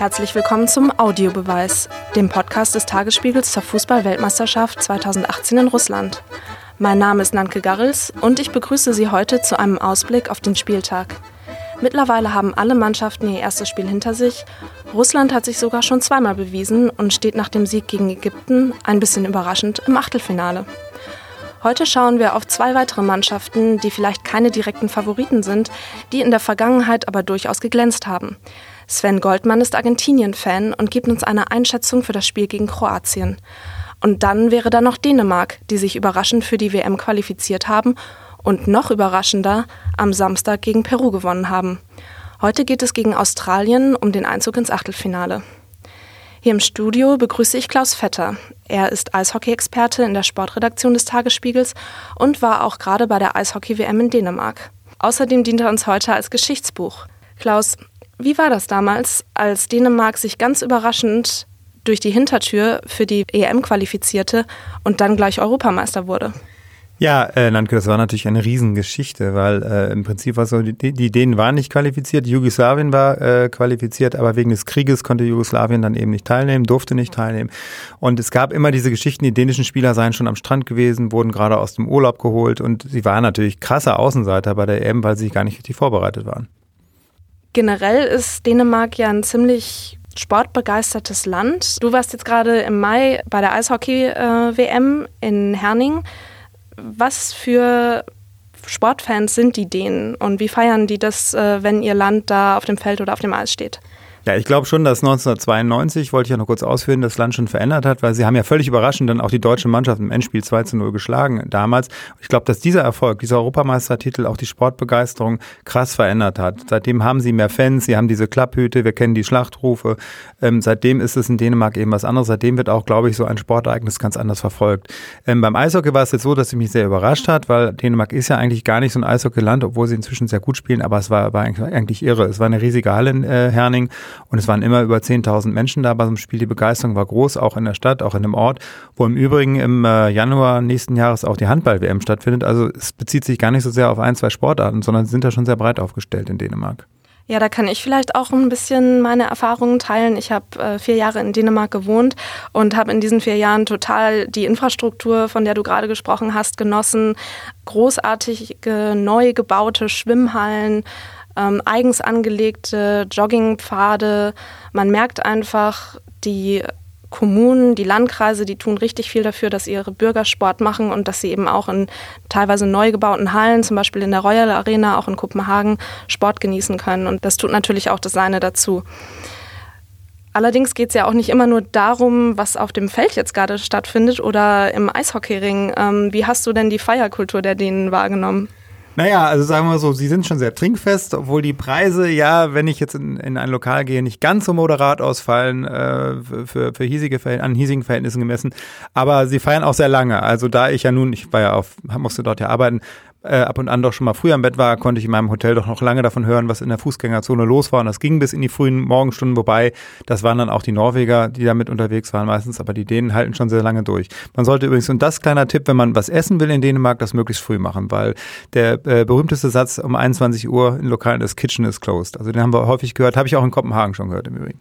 Herzlich willkommen zum Audiobeweis, dem Podcast des Tagesspiegels zur Fußball-Weltmeisterschaft 2018 in Russland. Mein Name ist Nanke Garrels und ich begrüße Sie heute zu einem Ausblick auf den Spieltag. Mittlerweile haben alle Mannschaften ihr erstes Spiel hinter sich. Russland hat sich sogar schon zweimal bewiesen und steht nach dem Sieg gegen Ägypten ein bisschen überraschend im Achtelfinale. Heute schauen wir auf zwei weitere Mannschaften, die vielleicht keine direkten Favoriten sind, die in der Vergangenheit aber durchaus geglänzt haben. Sven Goldmann ist Argentinien-Fan und gibt uns eine Einschätzung für das Spiel gegen Kroatien. Und dann wäre da noch Dänemark, die sich überraschend für die WM qualifiziert haben und noch überraschender am Samstag gegen Peru gewonnen haben. Heute geht es gegen Australien um den Einzug ins Achtelfinale. Hier im Studio begrüße ich Klaus Vetter. Er ist Eishockey-Experte in der Sportredaktion des Tagesspiegels und war auch gerade bei der Eishockey-WM in Dänemark. Außerdem dient er uns heute als Geschichtsbuch. Klaus, wie war das damals, als Dänemark sich ganz überraschend durch die Hintertür für die EM qualifizierte und dann gleich Europameister wurde? Ja, äh, Landke, das war natürlich eine Riesengeschichte, weil äh, im Prinzip war so, die, die Dänen waren nicht qualifiziert, Jugoslawien war äh, qualifiziert, aber wegen des Krieges konnte Jugoslawien dann eben nicht teilnehmen, durfte nicht teilnehmen. Und es gab immer diese Geschichten, die dänischen Spieler seien schon am Strand gewesen, wurden gerade aus dem Urlaub geholt und sie waren natürlich krasse Außenseiter bei der EM, weil sie gar nicht richtig vorbereitet waren. Generell ist Dänemark ja ein ziemlich sportbegeistertes Land. Du warst jetzt gerade im Mai bei der Eishockey-WM in Herning was für Sportfans sind die denen und wie feiern die das, äh, wenn ihr Land da auf dem Feld oder auf dem Eis steht? Ja, ich glaube schon, dass 1992, wollte ich ja noch kurz ausführen, das Land schon verändert hat, weil sie haben ja völlig überraschend dann auch die deutsche Mannschaft im Endspiel 2 zu 0 geschlagen damals. Ich glaube, dass dieser Erfolg, dieser Europameistertitel auch die Sportbegeisterung krass verändert hat. Seitdem haben sie mehr Fans, sie haben diese Klapphüte, wir kennen die Schlachtrufe. Ähm, seitdem ist es in Dänemark eben was anderes. Seitdem wird auch, glaube ich, so ein Sportereignis ganz anders verfolgt. Ähm, beim Eishockey war es jetzt so, dass es mich sehr überrascht hat, weil Dänemark ist ja eigentlich gar nicht so ein Eishockeyland, obwohl sie inzwischen sehr gut spielen, aber es war, war eigentlich irre. Es war eine riesige Halle in äh, Herning und es waren immer über 10.000 Menschen da bei so einem Spiel. Die Begeisterung war groß, auch in der Stadt, auch in dem Ort, wo im Übrigen im äh, Januar nächsten Jahres auch die Handball-WM stattfindet. Also es bezieht sich gar nicht so sehr auf ein, zwei Sportarten, sondern sind da schon sehr breit aufgestellt in Dänemark. Ja, da kann ich vielleicht auch ein bisschen meine Erfahrungen teilen. Ich habe äh, vier Jahre in Dänemark gewohnt und habe in diesen vier Jahren total die Infrastruktur, von der du gerade gesprochen hast, genossen. Großartige, neu gebaute Schwimmhallen, ähm, eigens angelegte Joggingpfade. Man merkt einfach, die Kommunen, die Landkreise, die tun richtig viel dafür, dass ihre Bürger Sport machen und dass sie eben auch in teilweise neu gebauten Hallen, zum Beispiel in der Royal Arena, auch in Kopenhagen, Sport genießen können. Und das tut natürlich auch das Seine dazu. Allerdings geht es ja auch nicht immer nur darum, was auf dem Feld jetzt gerade stattfindet oder im Eishockeyring. Ähm, wie hast du denn die Feierkultur der Dänen wahrgenommen? Naja, also sagen wir so, sie sind schon sehr trinkfest, obwohl die Preise ja, wenn ich jetzt in, in ein Lokal gehe, nicht ganz so moderat ausfallen, äh, für, für hiesige an hiesigen Verhältnissen gemessen. Aber sie feiern auch sehr lange. Also da ich ja nun, ich war ja auf, musste dort ja arbeiten, äh, ab und an doch schon mal früher im Bett war, konnte ich in meinem Hotel doch noch lange davon hören, was in der Fußgängerzone los war. Und das ging bis in die frühen Morgenstunden, wobei das waren dann auch die Norweger, die damit unterwegs waren meistens, aber die Dänen halten schon sehr lange durch. Man sollte übrigens, und das kleiner Tipp, wenn man was essen will in Dänemark, das möglichst früh machen, weil der äh, berühmteste Satz um 21 Uhr in Lokalen ist Kitchen is closed. Also den haben wir häufig gehört, habe ich auch in Kopenhagen schon gehört im Übrigen.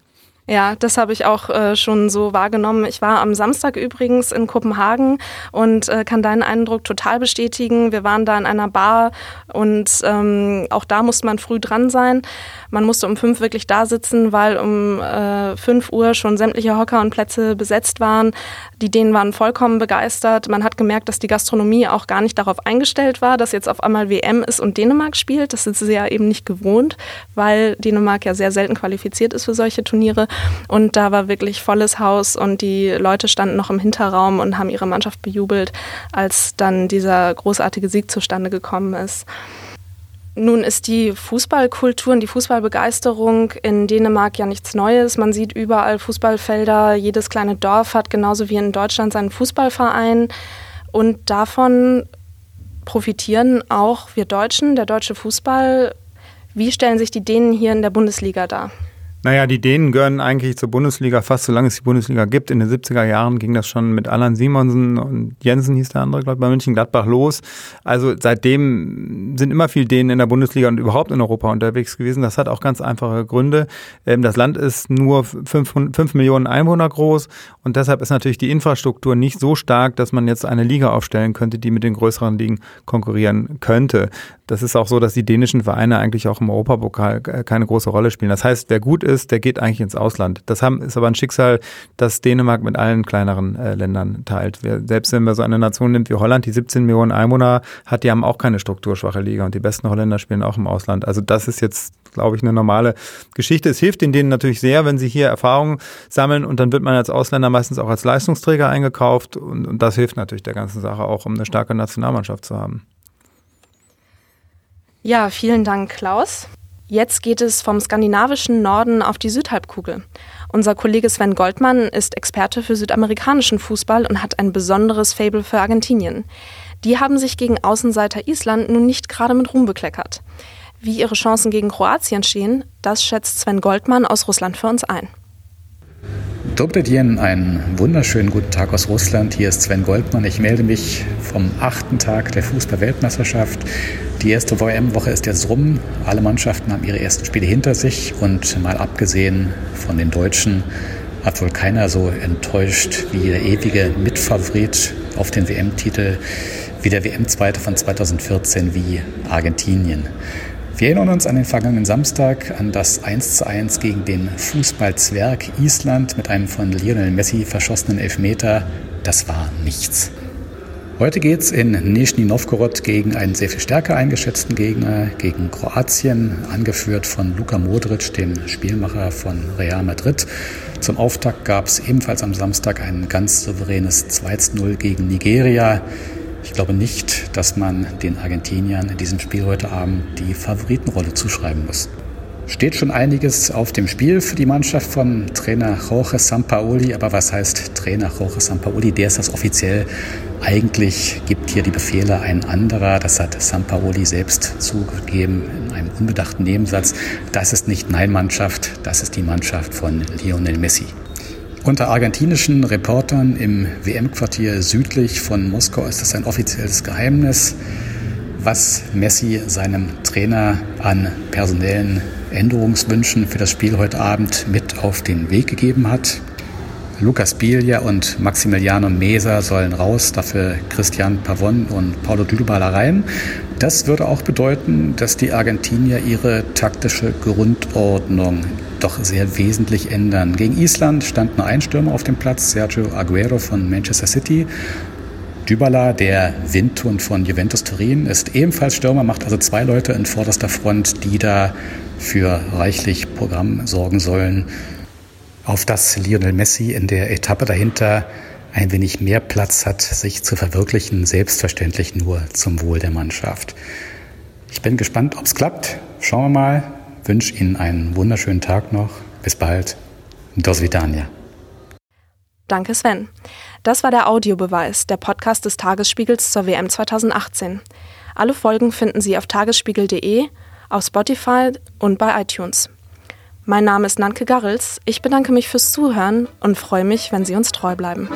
Ja, das habe ich auch äh, schon so wahrgenommen. Ich war am Samstag übrigens in Kopenhagen und äh, kann deinen Eindruck total bestätigen. Wir waren da in einer Bar und ähm, auch da musste man früh dran sein. Man musste um fünf wirklich da sitzen, weil um äh, fünf Uhr schon sämtliche Hocker und Plätze besetzt waren. Die Dänen waren vollkommen begeistert. Man hat gemerkt, dass die Gastronomie auch gar nicht darauf eingestellt war, dass jetzt auf einmal WM ist und Dänemark spielt. Das sind sie ja eben nicht gewohnt, weil Dänemark ja sehr selten qualifiziert ist für solche Turniere. Und da war wirklich volles Haus und die Leute standen noch im Hinterraum und haben ihre Mannschaft bejubelt, als dann dieser großartige Sieg zustande gekommen ist. Nun ist die Fußballkultur und die Fußballbegeisterung in Dänemark ja nichts Neues. Man sieht überall Fußballfelder. Jedes kleine Dorf hat genauso wie in Deutschland seinen Fußballverein. Und davon profitieren auch wir Deutschen, der deutsche Fußball. Wie stellen sich die Dänen hier in der Bundesliga dar? Naja, die Dänen gehören eigentlich zur Bundesliga, fast solange es die Bundesliga gibt. In den 70er Jahren ging das schon mit Alan Simonsen und Jensen hieß der andere, glaube ich, bei München-Gladbach los. Also seitdem sind immer viel Dänen in der Bundesliga und überhaupt in Europa unterwegs gewesen. Das hat auch ganz einfache Gründe. Ähm, das Land ist nur fünf, fünf Millionen Einwohner groß und deshalb ist natürlich die Infrastruktur nicht so stark, dass man jetzt eine Liga aufstellen könnte, die mit den größeren Ligen konkurrieren könnte. Das ist auch so, dass die dänischen Vereine eigentlich auch im Europapokal keine große Rolle spielen. Das heißt, wer gut ist, der geht eigentlich ins Ausland. Das haben, ist aber ein Schicksal, das Dänemark mit allen kleineren äh, Ländern teilt. Wir, selbst wenn man so eine Nation nimmt wie Holland, die 17 Millionen Einwohner hat, die haben auch keine strukturschwache Liga und die besten Holländer spielen auch im Ausland. Also das ist jetzt, glaube ich, eine normale Geschichte. Es hilft den Dänen natürlich sehr, wenn sie hier Erfahrungen sammeln und dann wird man als Ausländer meistens auch als Leistungsträger eingekauft und, und das hilft natürlich der ganzen Sache auch, um eine starke Nationalmannschaft zu haben. Ja, vielen Dank, Klaus. Jetzt geht es vom skandinavischen Norden auf die Südhalbkugel. Unser Kollege Sven Goldmann ist Experte für südamerikanischen Fußball und hat ein besonderes Fable für Argentinien. Die haben sich gegen Außenseiter Island nun nicht gerade mit Ruhm bekleckert. Wie ihre Chancen gegen Kroatien stehen, das schätzt Sven Goldmann aus Russland für uns ein. Dobredien, einen wunderschönen guten Tag aus Russland. Hier ist Sven Goldmann. Ich melde mich vom achten Tag der Fußball-Weltmeisterschaft. Die erste WM-Woche ist jetzt rum. Alle Mannschaften haben ihre ersten Spiele hinter sich und mal abgesehen von den Deutschen hat wohl keiner so enttäuscht wie der ewige Mitfavorit auf den WM-Titel, wie der WM-Zweite von 2014, wie Argentinien. Wir erinnern uns an den vergangenen Samstag, an das 1:1 gegen den Fußballzwerg Island mit einem von Lionel Messi verschossenen Elfmeter. Das war nichts. Heute geht es in Nizhny Novgorod gegen einen sehr viel stärker eingeschätzten Gegner, gegen Kroatien, angeführt von Luka Modric, dem Spielmacher von Real Madrid. Zum Auftakt gab es ebenfalls am Samstag ein ganz souveränes 2-0 gegen Nigeria. Ich glaube nicht, dass man den Argentiniern in diesem Spiel heute Abend die Favoritenrolle zuschreiben muss. Steht schon einiges auf dem Spiel für die Mannschaft von Trainer Jorge Sampaoli. Aber was heißt Trainer Jorge Sampaoli? Der ist das offiziell. Eigentlich gibt hier die Befehle ein anderer. Das hat Sampaoli selbst zugegeben in einem unbedachten Nebensatz. Das ist nicht meine Mannschaft, das ist die Mannschaft von Lionel Messi. Unter argentinischen Reportern im WM-Quartier südlich von Moskau ist es ein offizielles Geheimnis, was Messi seinem Trainer an personellen Änderungswünschen für das Spiel heute Abend mit auf den Weg gegeben hat. Lukas Biglia und Maximiliano Mesa sollen raus, dafür Christian Pavon und Paulo Dybala rein. Das würde auch bedeuten, dass die Argentinier ihre taktische Grundordnung doch sehr wesentlich ändern. Gegen Island stand nur ein Stürmer auf dem Platz, Sergio Aguero von Manchester City. Dybala, der Windhund von Juventus Turin, ist ebenfalls Stürmer, macht also zwei Leute in vorderster Front, die da für reichlich Programm sorgen sollen, auf das Lionel Messi in der Etappe dahinter ein wenig mehr Platz hat, sich zu verwirklichen, selbstverständlich nur zum Wohl der Mannschaft. Ich bin gespannt, ob es klappt. Schauen wir mal. Wünsche Ihnen einen wunderschönen Tag noch. Bis bald. Dos Vidania. Danke, Sven. Das war der Audiobeweis, der Podcast des Tagesspiegels zur WM 2018. Alle Folgen finden Sie auf tagesspiegel.de, auf Spotify und bei iTunes. Mein Name ist Nanke Garrels. Ich bedanke mich fürs Zuhören und freue mich, wenn Sie uns treu bleiben.